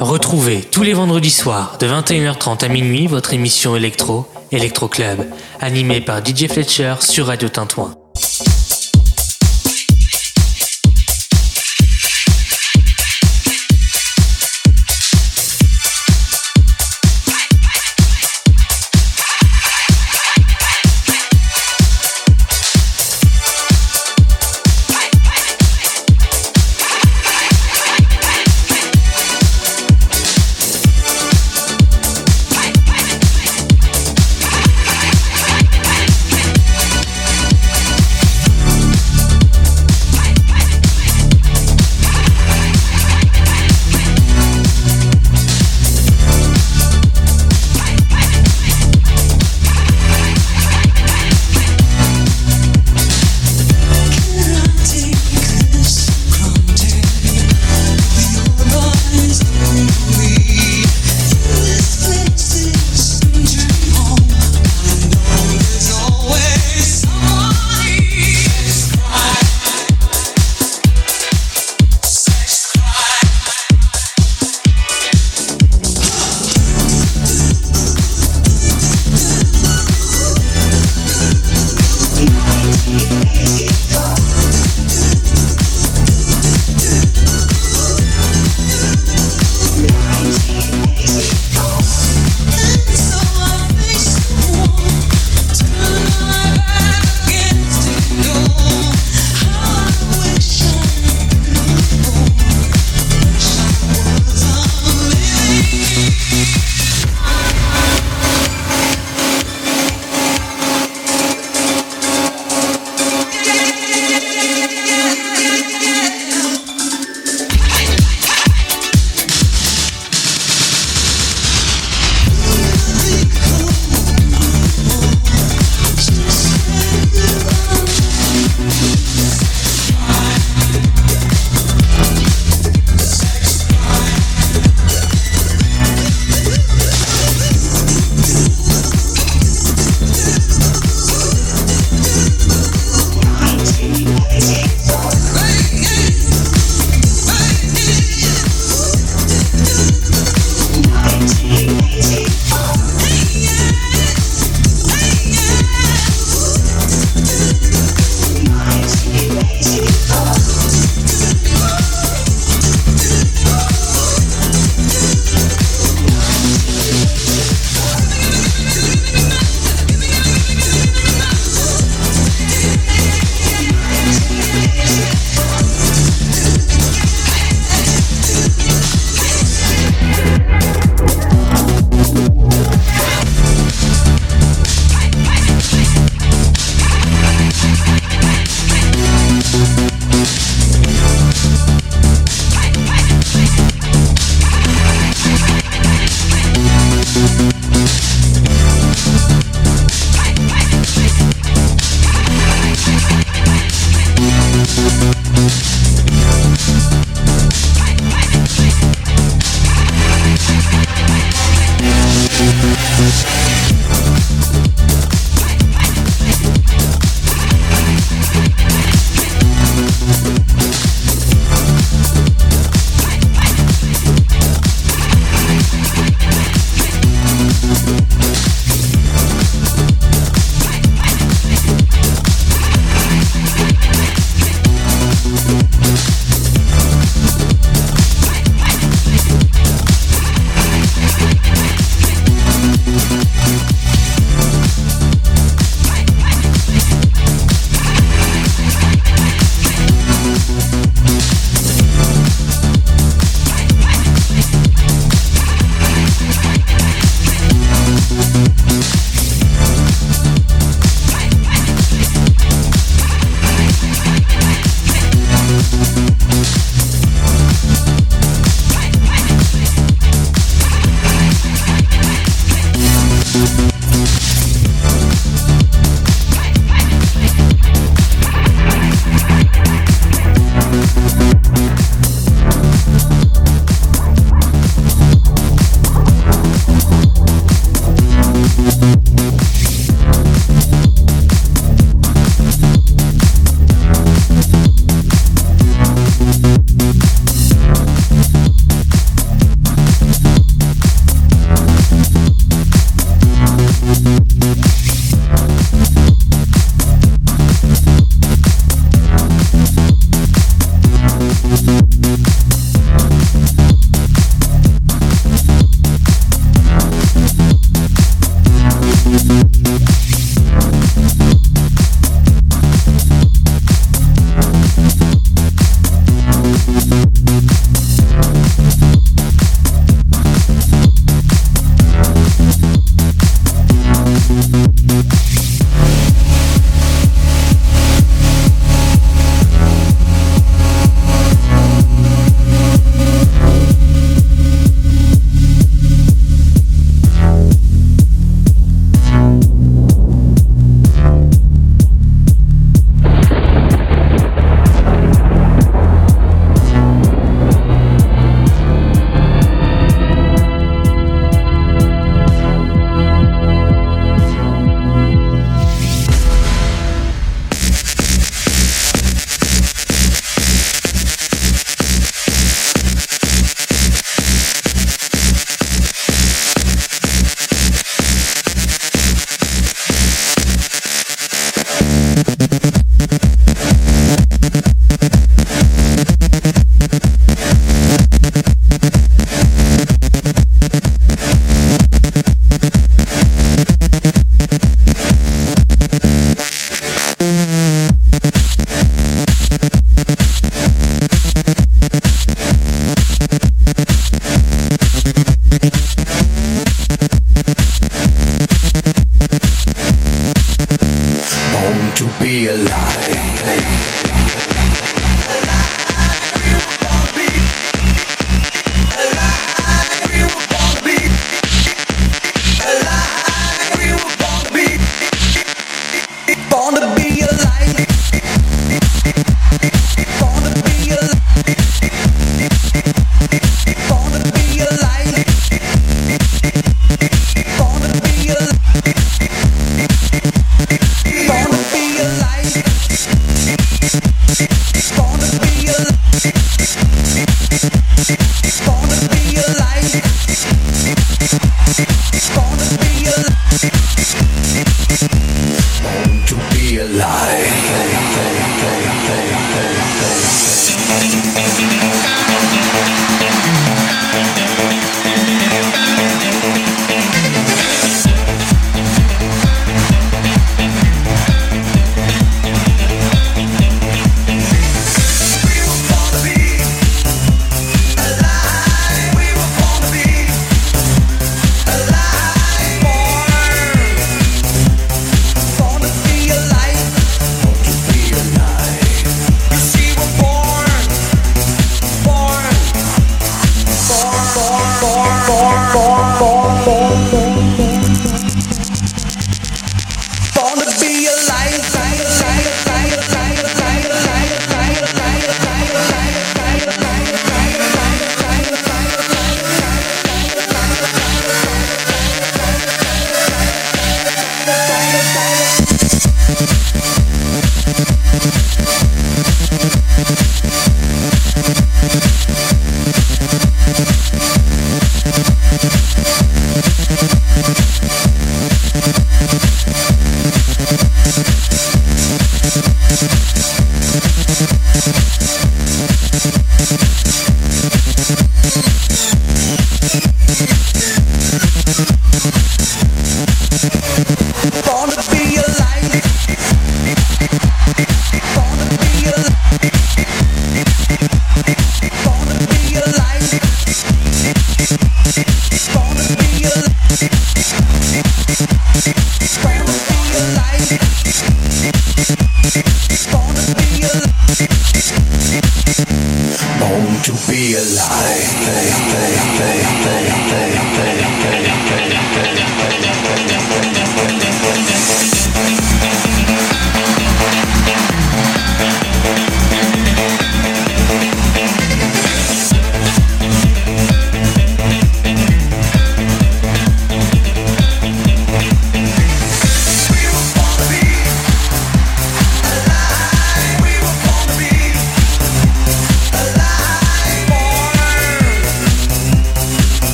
Retrouvez tous les vendredis soirs de 21h30 à minuit votre émission électro, Electro Club, animée par DJ Fletcher sur Radio Tintouin.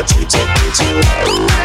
want you take. to.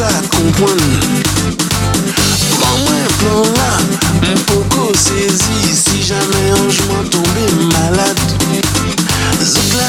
sa kompwen Ban mwen plan la, mwen poko Si tombe malade. Zouk la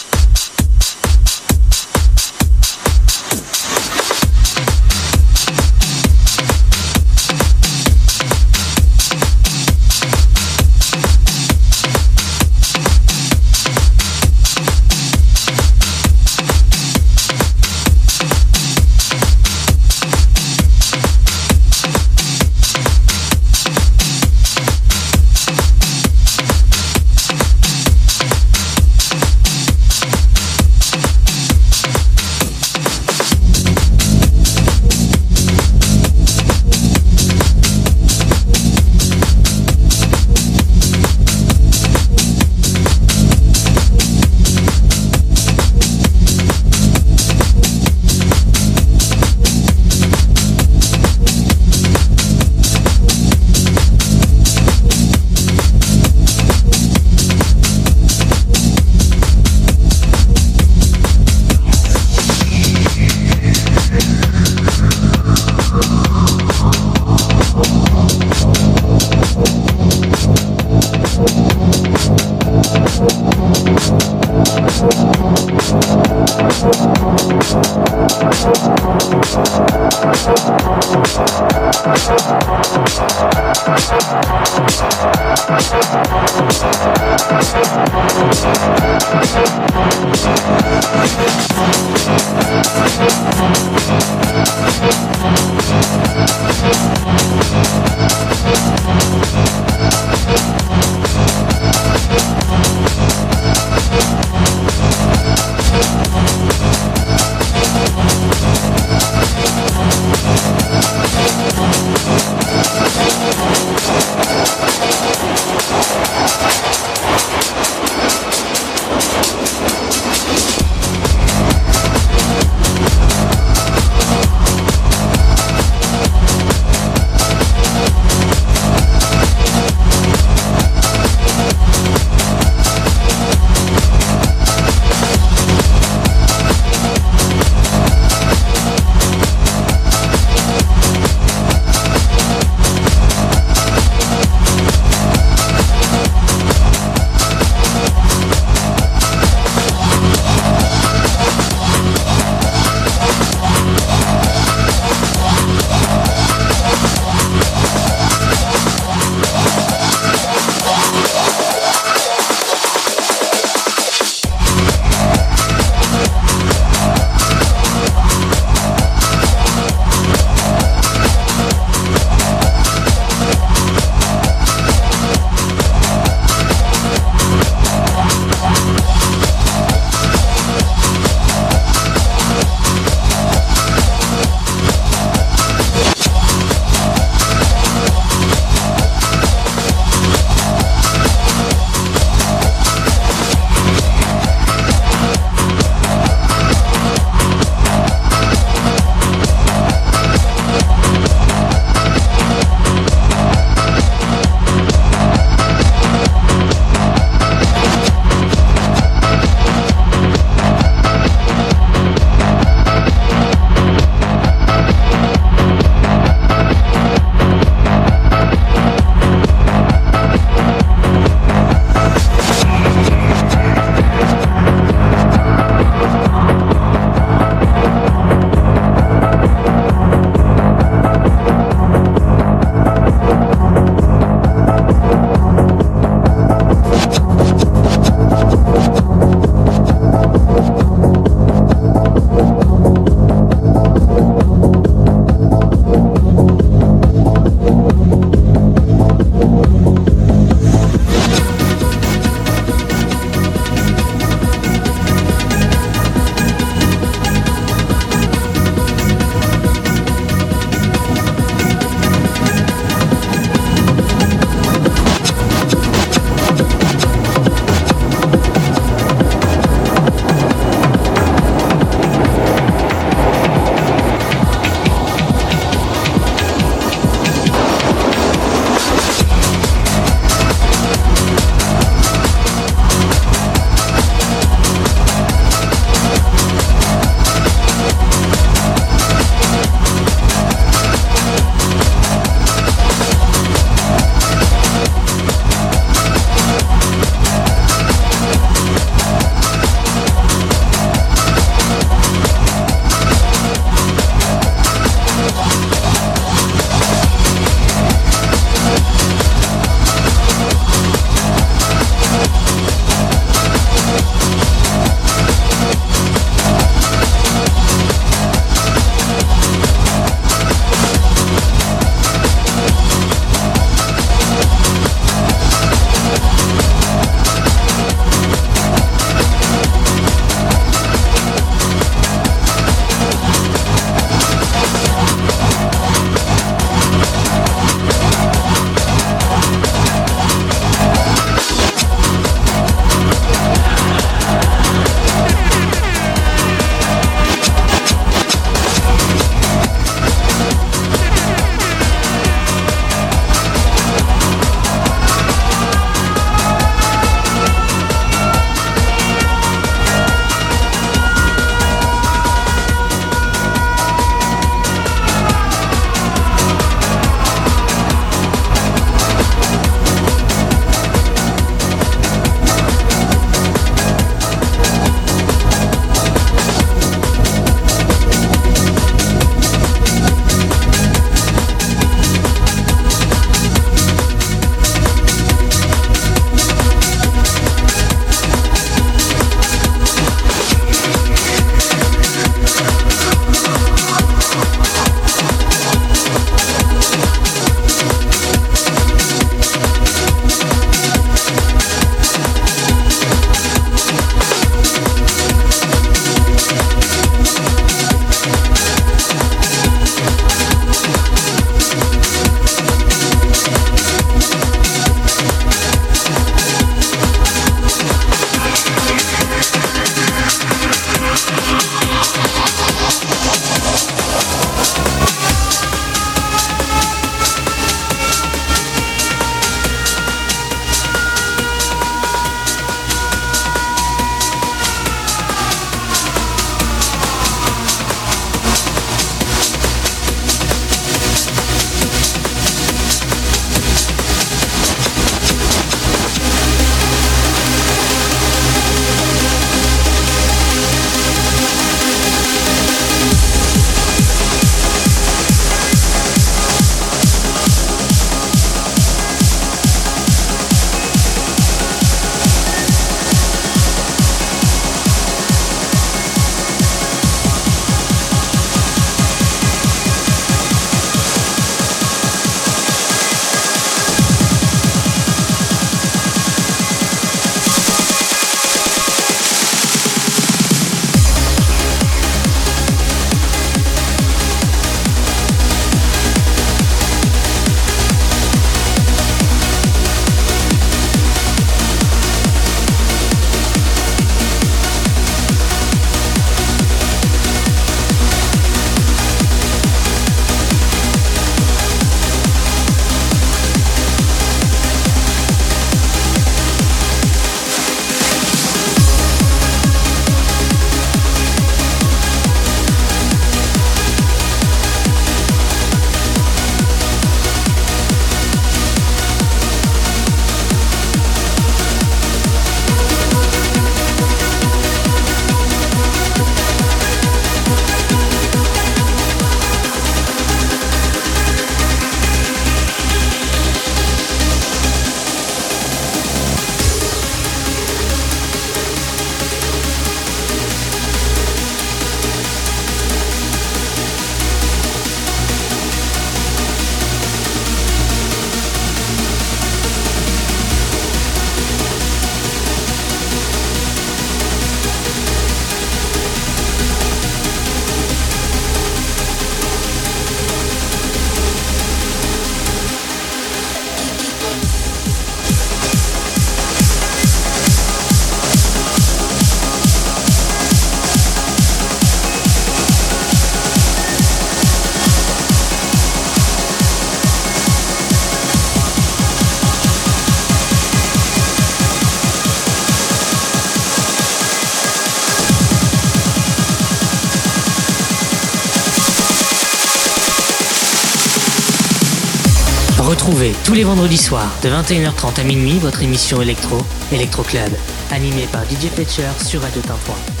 tous les vendredis soirs de 21h30 à minuit votre émission électro, Electro Club, animée par DJ Fletcher sur Radio Tintouin.